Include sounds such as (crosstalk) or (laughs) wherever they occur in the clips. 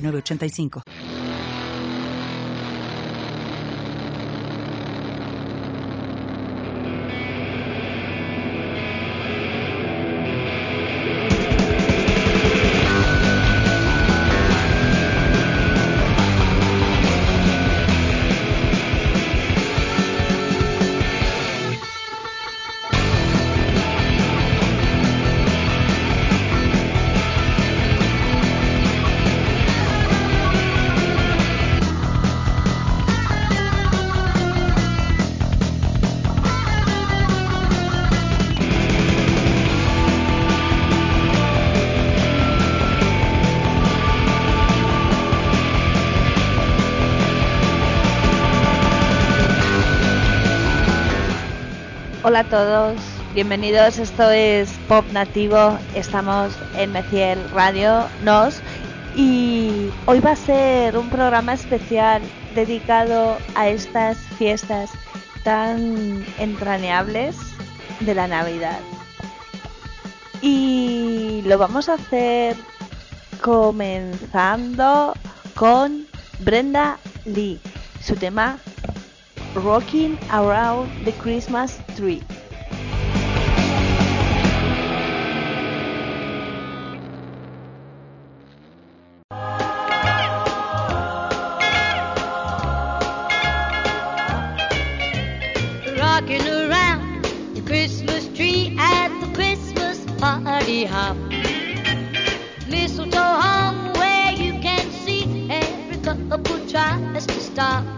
8985. Hola a todos, bienvenidos. Esto es Pop Nativo. Estamos en Meciel Radio Nos y hoy va a ser un programa especial dedicado a estas fiestas tan entrañables de la Navidad. Y lo vamos a hacer comenzando con Brenda Lee, su tema Rocking Around the Christmas Tree. Rocking around the Christmas tree at the Christmas party hop. Mistletoe hung where you can see every couple tries to stop.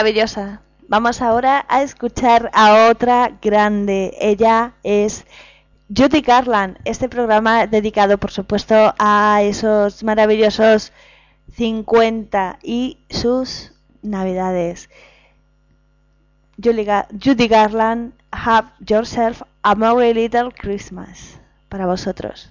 Maravillosa. Vamos ahora a escuchar a otra grande. Ella es Judy Garland. Este programa dedicado, por supuesto, a esos maravillosos 50 y sus navidades. Judy Garland, Have Yourself a Merry Little Christmas. Para vosotros.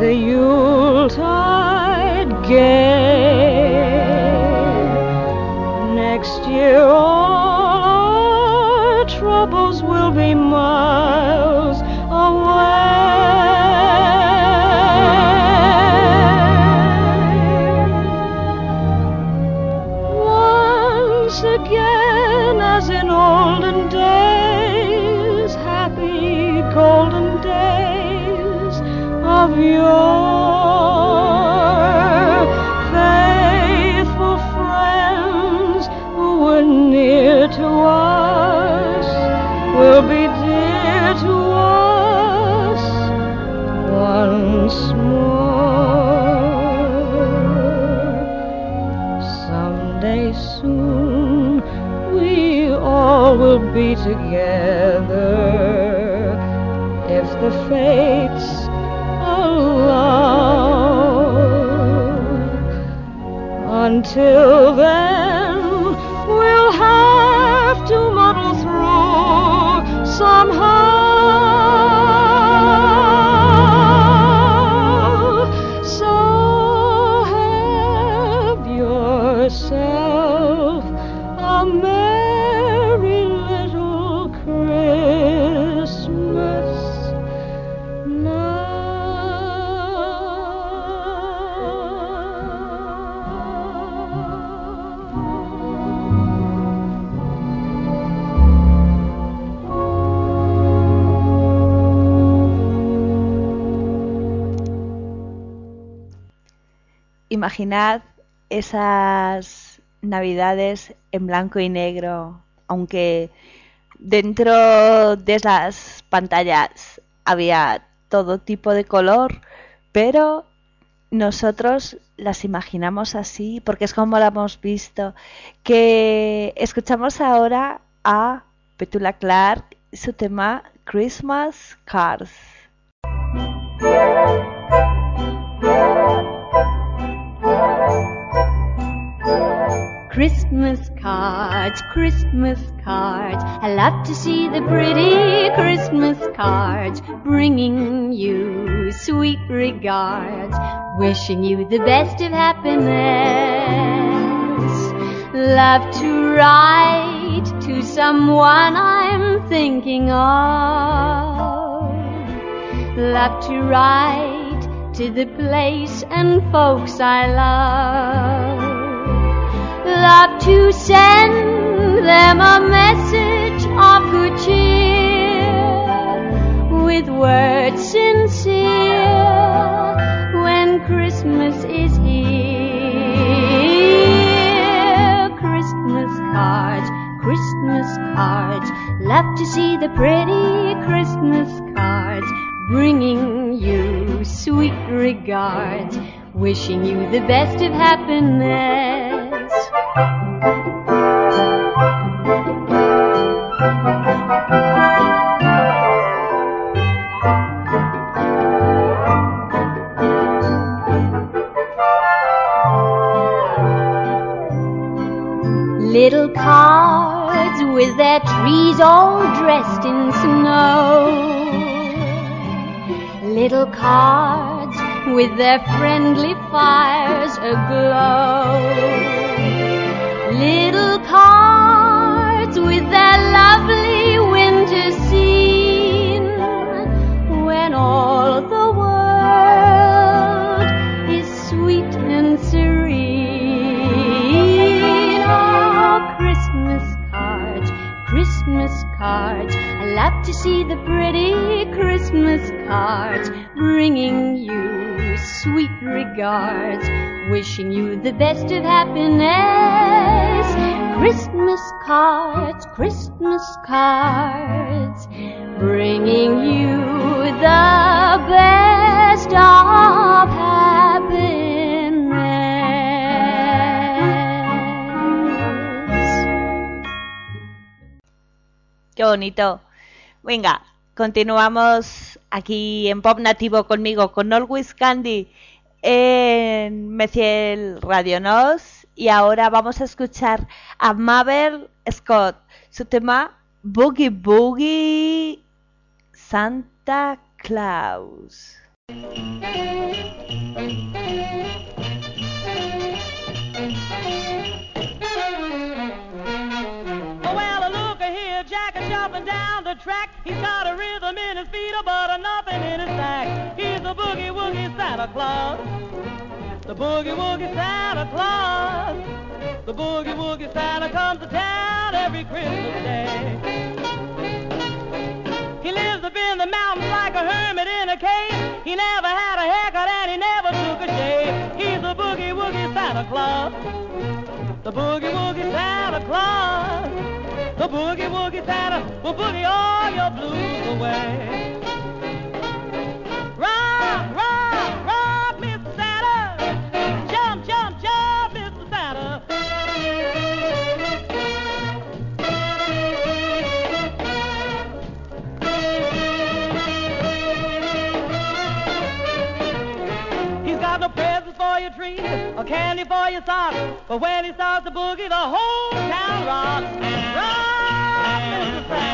the Yuletide gay. Next year all our troubles will be miles Until then, Imaginad esas navidades en blanco y negro, aunque dentro de las pantallas había todo tipo de color, pero nosotros las imaginamos así porque es como la hemos visto. Que escuchamos ahora a Petula Clark su tema Christmas Cards. Christmas cards, Christmas cards. I love to see the pretty Christmas cards bringing you sweet regards, wishing you the best of happiness. Love to write to someone I'm thinking of. Love to write to the place and folks I love love to send them a message of good cheer with words sincere when Christmas is here. Christmas cards, Christmas cards, love to see the pretty Christmas cards bringing you sweet regards, wishing you the best of happiness. Cards with their friendly fires aglow. Little love to see the pretty Christmas cards bringing you sweet regards, wishing you the best of happiness. Christmas cards, Christmas cards, bringing you the best of happiness. Qué bonito. Venga, continuamos aquí en Pop Nativo conmigo, con Always Candy en Meciel Radio Nos. Y ahora vamos a escuchar a Mabel Scott, su tema Boogie Boogie Santa Claus. Track. He's got a rhythm in his feet, but a nothing in his sack. He's the boogie woogie Santa Claus. The boogie woogie Santa Claus. The boogie woogie Santa comes to town every Christmas day. He lives up in the mountains like a hermit in a cave. He never had a haircut and he never took a shave. He's the boogie woogie Santa Claus. The boogie woogie Santa Claus. Boogie woogie Santa will boogie all your blues away. Rock, rock, rock, Mr. Santa. Jump, jump, jump, Mr. Santa. He's got no presents for your tree, or candy for your socks. But when he starts to boogie, the whole town rocks. Rock, Mr.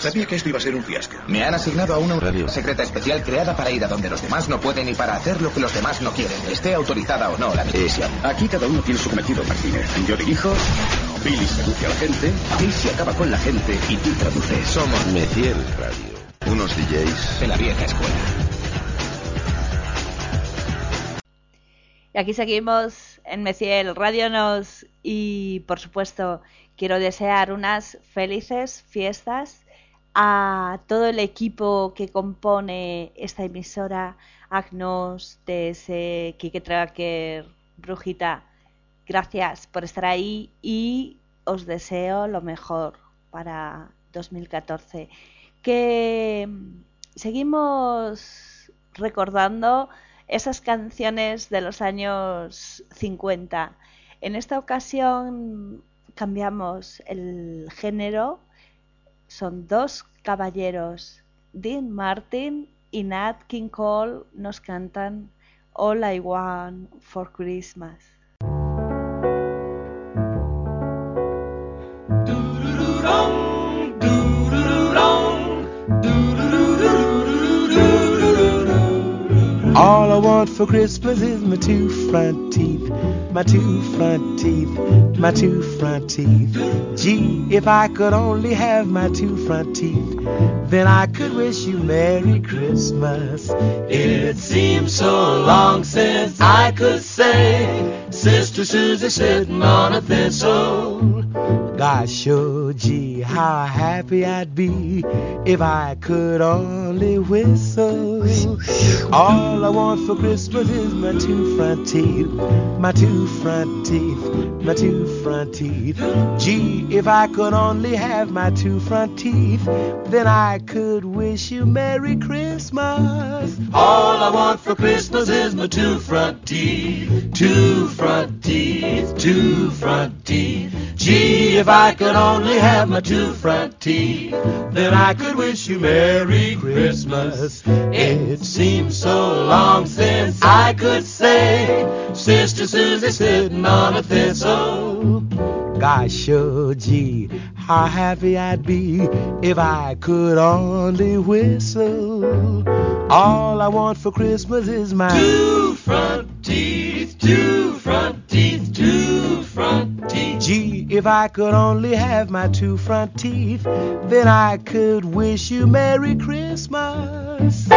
Sabía que esto iba a ser un fiasco. Me han asignado a una radio secreta especial creada para ir a donde los demás no pueden y para hacer lo que los demás no quieren, esté autorizada o no la misión. Aquí cada uno tiene su cometido, Martínez. Yo dirijo, Billy seduce a la gente, Casey acaba con la gente y tú traduces. Somos Meciel Radio. Unos DJs. De la vieja escuela. Y aquí seguimos en Meciel Radio Nos y por supuesto quiero desear unas felices fiestas a todo el equipo que compone esta emisora, Agnos, TS, Kike Tracker, Brujita. Gracias por estar ahí y os deseo lo mejor para 2014. Que seguimos recordando esas canciones de los años 50. En esta ocasión cambiamos el género. Son dos caballeros, Dean Martin y Nat King Cole, nos cantan All I Want for Christmas. Want for Christmas is my two front teeth, my two front teeth, my two front teeth. Gee, if I could only have my two front teeth, then I could wish you Merry Christmas. It seems so long since I could say, Sister Susie sitting on a thistle. Gosh, oh gee, how happy I'd be if I could only whistle. All I want for Christmas is my two front teeth, my two front teeth, my two front teeth. Gee, if I could only have my two front teeth, then I could wish you Merry Christmas. All I want for Christmas is my two front teeth, two front teeth, two front teeth. Gee, if I could only have my two front teeth, then I could wish you Merry Christmas. It seems so long since I could say, Sister Susie sitting on a thistle. Gosh, oh gee, how happy I'd be if I could only whistle. All I want for Christmas is my two front teeth, two front teeth, two front teeth. Gee, if I could only have my two front teeth, then I could wish you Merry Christmas.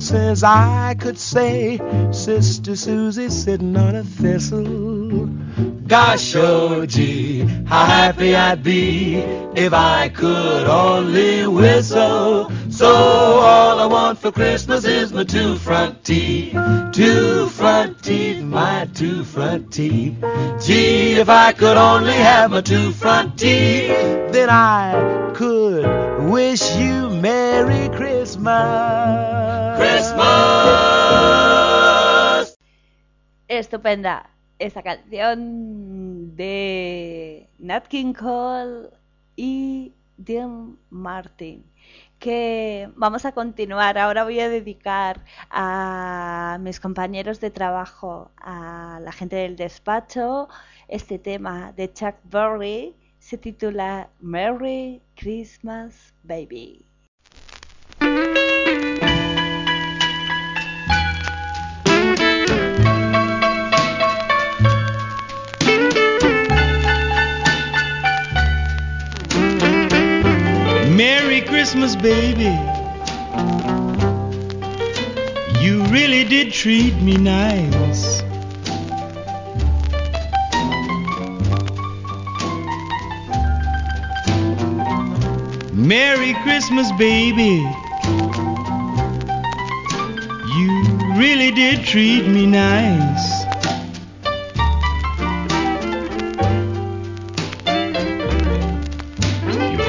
Words I could say. Sister Susie sitting on a thistle. Gosh, oh gee, how happy I'd be if I could only whistle. So all I want for Christmas is my two front teeth, two front teeth, my two front teeth. Gee, if I could only have my two front teeth, then I could wish you Merry Christmas. Christmas. Estupenda esta canción de Nat King Cole y Dean Martin que vamos a continuar. Ahora voy a dedicar a mis compañeros de trabajo, a la gente del despacho, este tema de Chuck Berry. Se titula Merry Christmas Baby. Merry Christmas, baby. You really did treat me nice. Merry Christmas, baby. You really did treat me nice.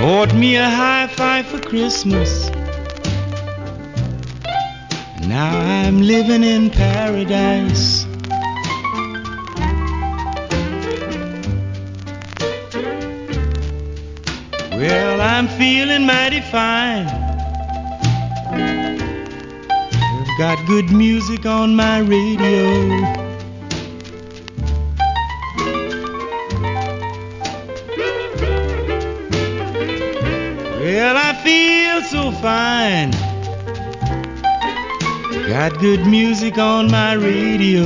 Bought me a high five for Christmas. Now I'm living in paradise. Well, I'm feeling mighty fine. I've got good music on my radio. So fine. Got good music on my radio.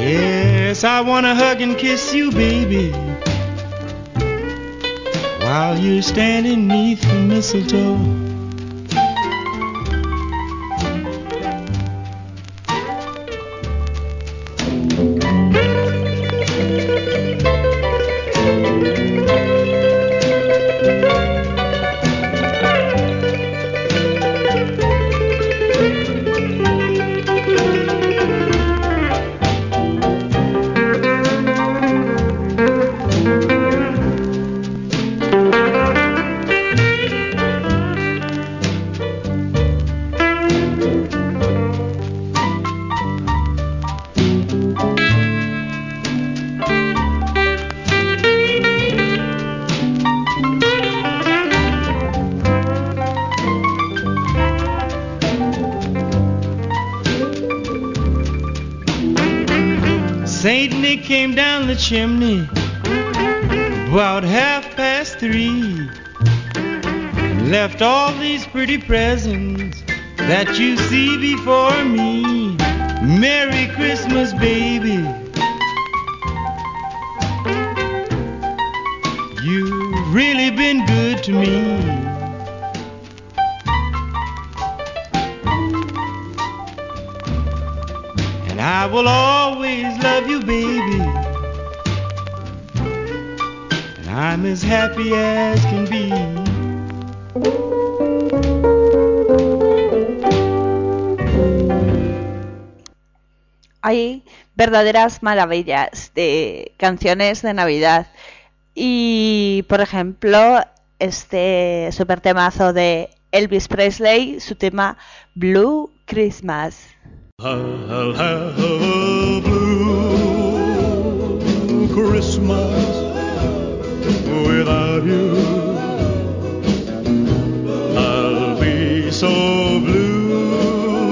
Yes, I wanna hug and kiss you, baby. While you're standing neath the mistletoe. Came down the chimney about half past three left all these pretty presents that you see before me. Merry Christmas, baby. You've really been good to me. I will always love you, baby. And I'm as happy as can be. Hay verdaderas maravillas de canciones de Navidad. Y, por ejemplo, este super temazo de Elvis Presley, su tema Blue Christmas. I'll have a blue Christmas without you. I'll be so blue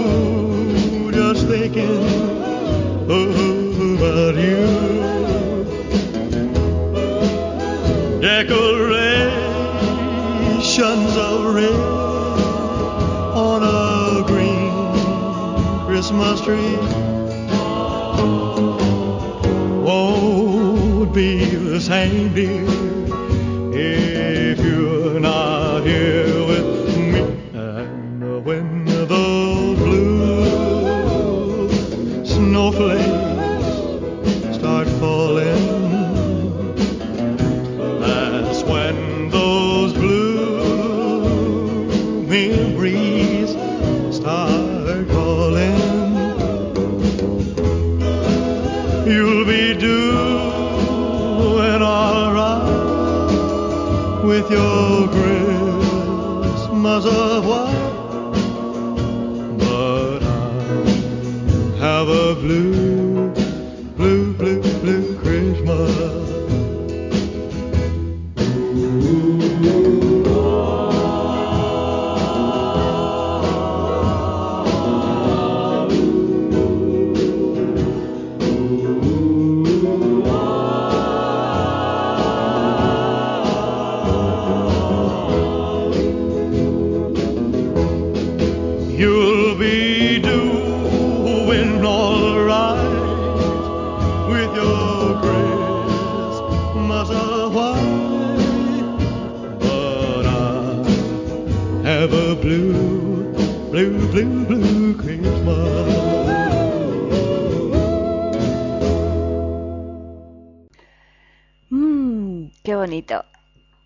just thinking tree won't be the same, dear,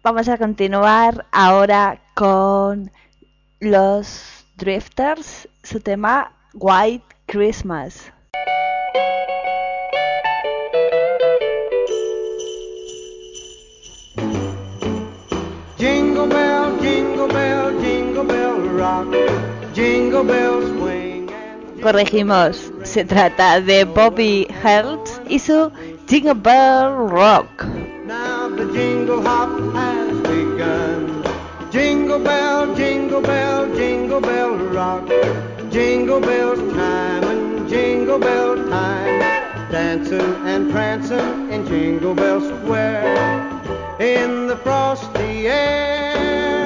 Vamos a continuar ahora con los Drifters, su tema White Christmas. Jingle bell, jingle bell, jingle bell rock. Jingle bells swing and Corregimos, se trata de Bobby Hertz y su Jingle Bell Rock. now the jingle hop begun. Jingle bell, jingle bell, jingle bell rock. Jingle bells time and jingle bell time. Dancing and prancing in Jingle Bell Square. In the frosty air.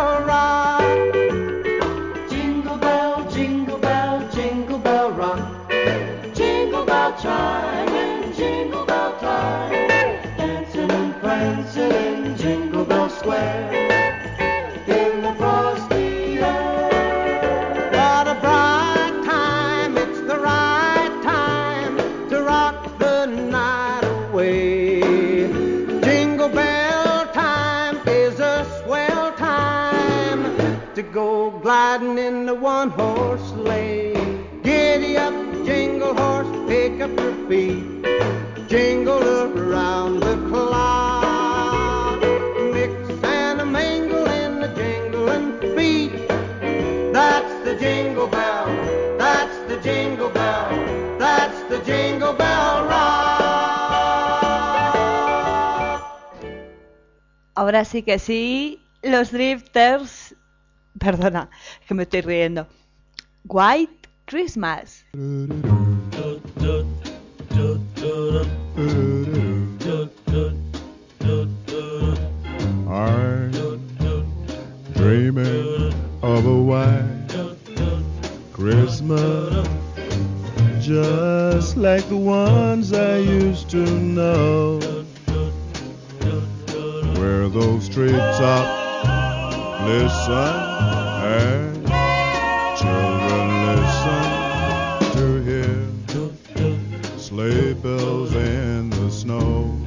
Ahora sí que sí, los Drifters. (laughs) Perdona, que me estoy riendo. White Christmas. I'm dreaming of a white Christmas, just like the ones I used to know, where those treetops listen and children listen to hear. Sleigh bells in the snow,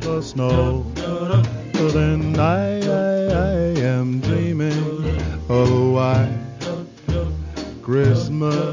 the snow. But then I, I, I am dreaming. Oh, of a white Christmas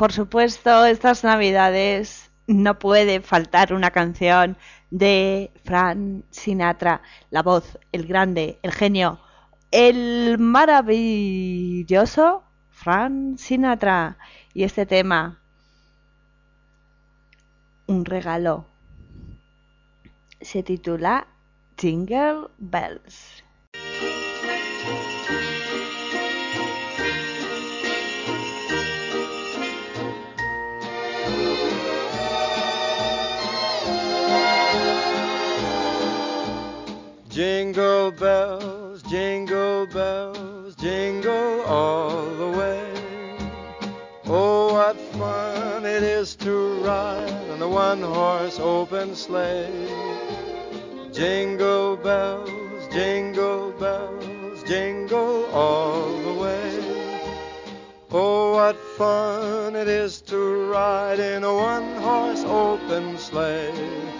Por supuesto, estas navidades no puede faltar una canción de Frank Sinatra, la voz, el grande, el genio, el maravilloso Frank Sinatra. Y este tema, un regalo, se titula Jingle Bells. Jingle bells, jingle bells, jingle all the way. Oh, what fun it is to ride on a one horse open sleigh. Jingle bells, jingle bells, jingle all the way. Oh, what fun it is to ride in a one horse open sleigh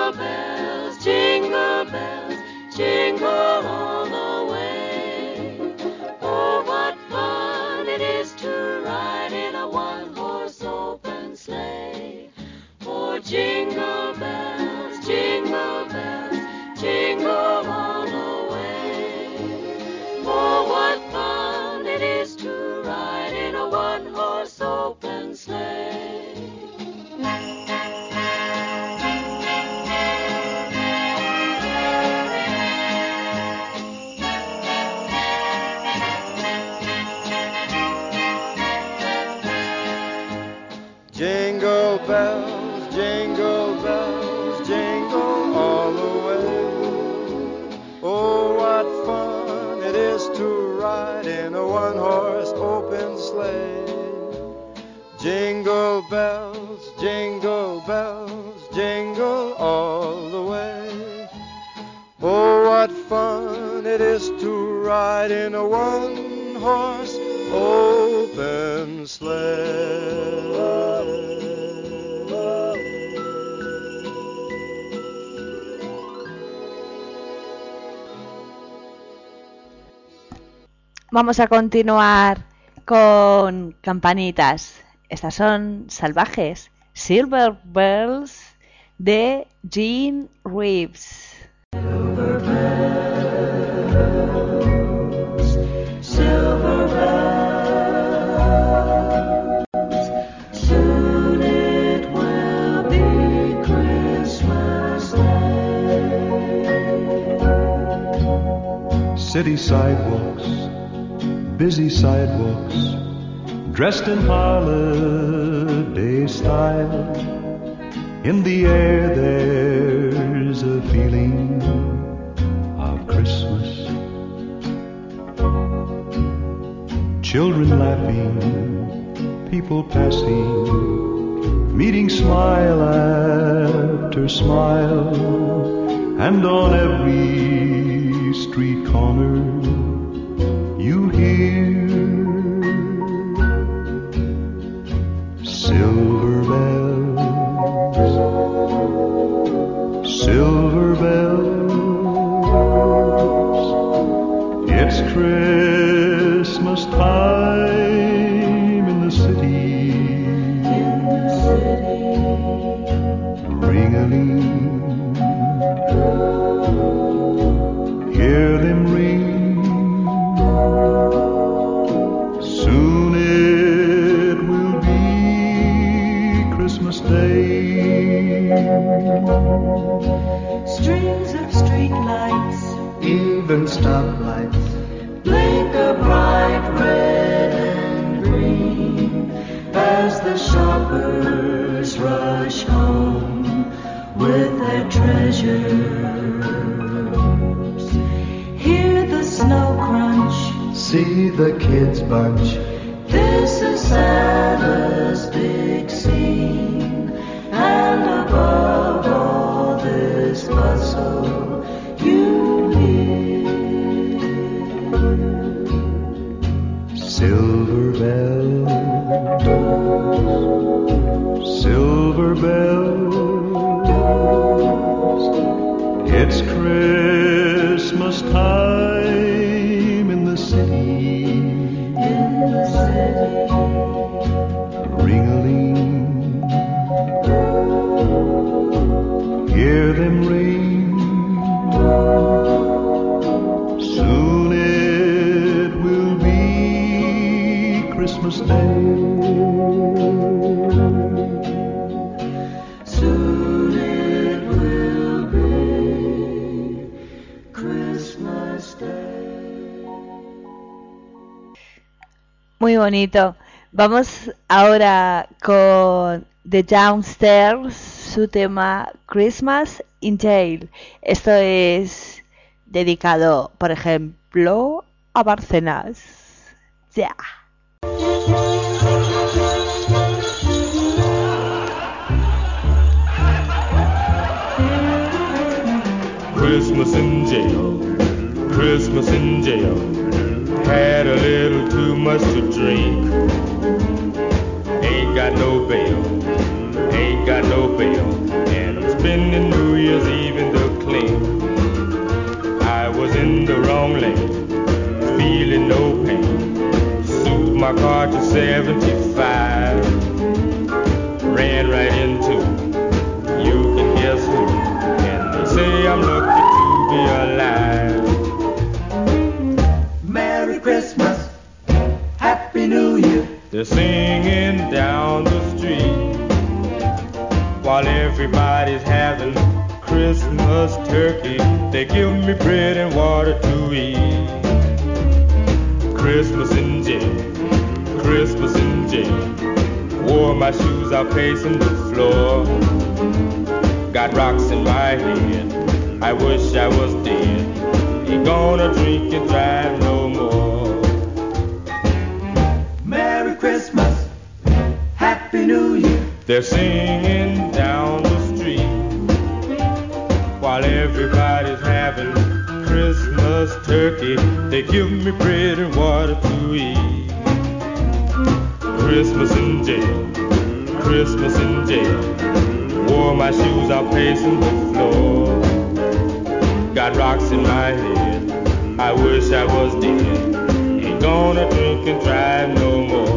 all the way. Oh, what fun it is to ride in a one horse open sleigh. Vamos a continuar con campanitas. Estas son salvajes. Silver Bells de Jim Reeves. Silver bells, soon it will be Christmas Day. City sidewalks, busy sidewalks, dressed in holiday style. In the air there's a feeling of Christmas. Children laughing, people passing, meeting smile after smile, and on every street corner you hear It's Christmas time bonito. Vamos ahora con The Downstairs, su tema Christmas in Jail. Esto es dedicado, por ejemplo, a Barcenas. Ya. Christmas in jail, Christmas in jail. Had a little too much to drink. Ain't got no bail, ain't got no bail. And I'm spending New Year's Eve in the clean. I was in the wrong lane, feeling no pain. Soothed my car to 75. Ran right into you can guess who. And they say I'm lucky to be alive. They're singing down the street while everybody's having Christmas turkey. They give me bread and water to eat. Christmas in jail, Christmas in jail. Wore my shoes out pacing the floor. Got rocks in my head. I wish I was dead. Ain't gonna drink and drive no New Year. They're singing down the street while everybody's having Christmas turkey. They give me bread and water to eat. Christmas in jail, Christmas in jail. Wore my shoes out pacing the floor. Got rocks in my head. I wish I was dead. Ain't gonna drink and drive no more.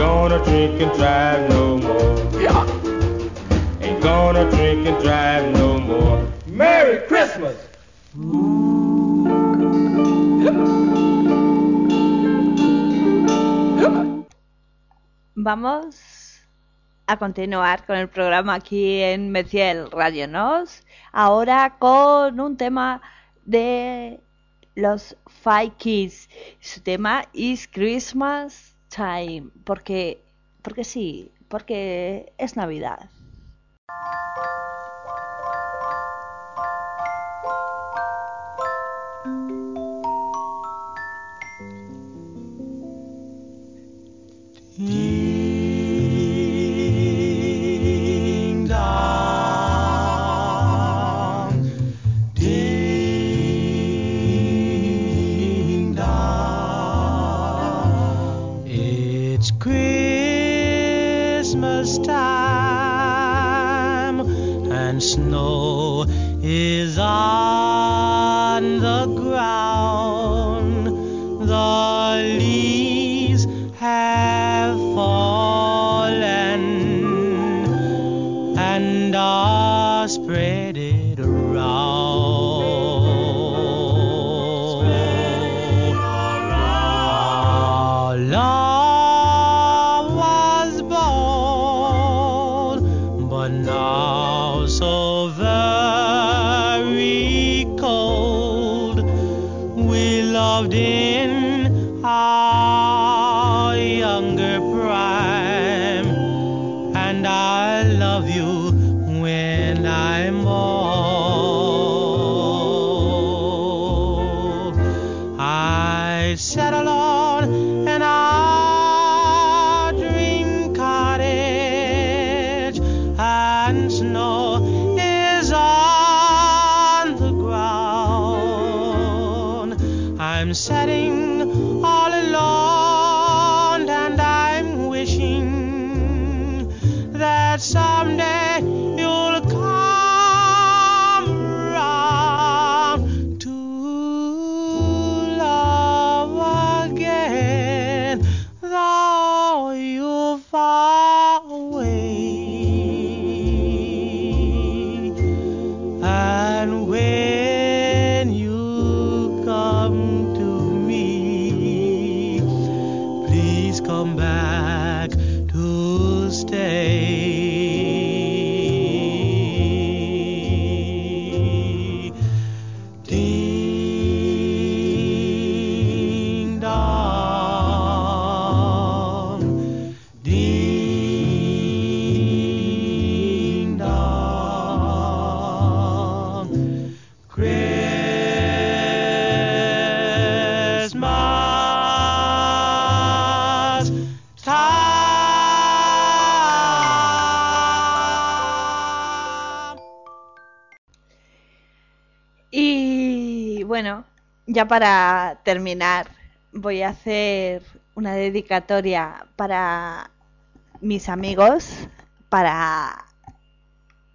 Gonna drink and drive no more. Ain't gonna drink and drive no more. Merry Christmas! Vamos a continuar con el programa aquí en Meciel Radio Nos. Ahora con un tema de los Five Kids. Su tema is Christmas Time. Porque, porque sí, porque es Navidad. Snow is come back ya para terminar, voy a hacer una dedicatoria para mis amigos, para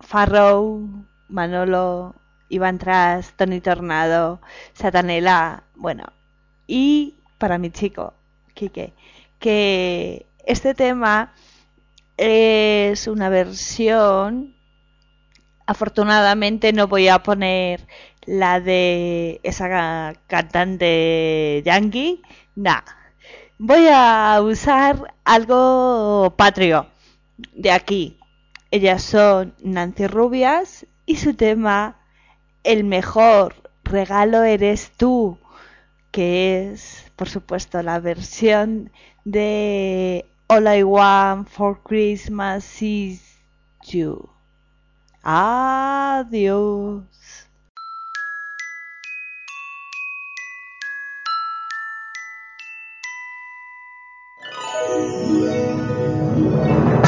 Farrow, Manolo, Iván Tras, Tony Tornado, Satanela, bueno, y para mi chico, Quique, que este tema es una versión Afortunadamente no voy a poner la de esa cantante yankee. Nah. Voy a usar algo patrio de aquí. Ellas son Nancy Rubias y su tema El mejor regalo eres tú, que es, por supuesto, la versión de All I Want for Christmas is You. Adiós.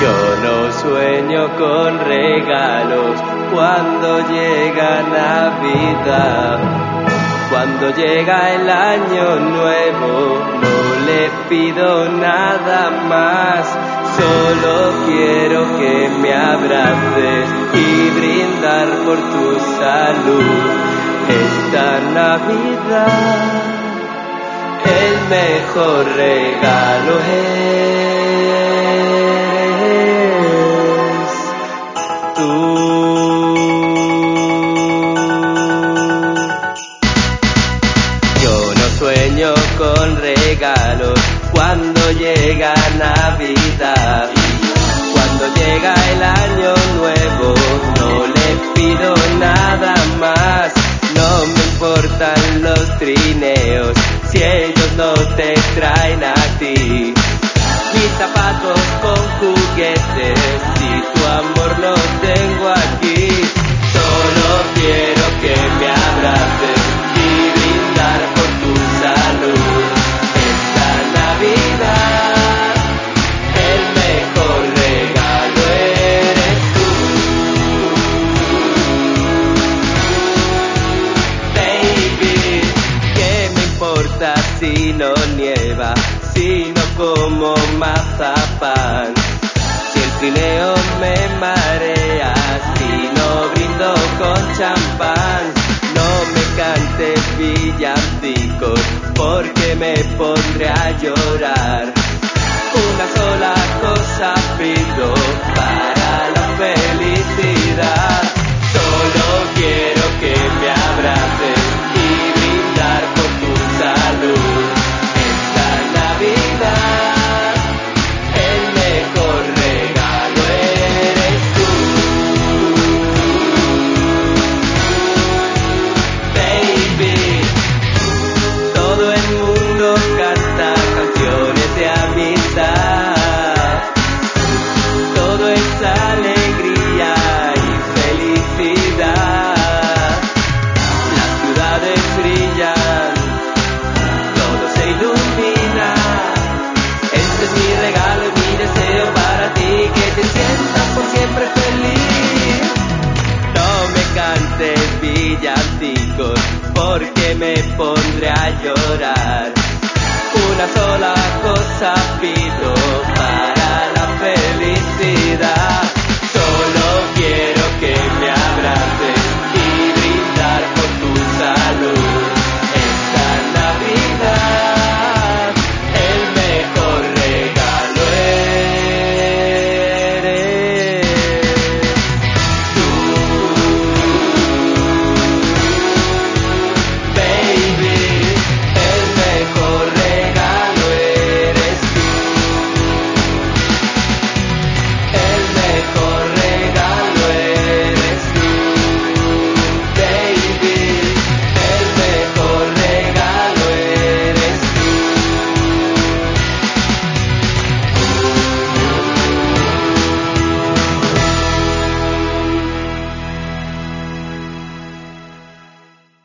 Yo no sueño con regalos cuando llega Navidad. Cuando llega el año nuevo no le pido nada más. Solo quiero que me abraces y brindar por tu salud. Esta Navidad el mejor regalo es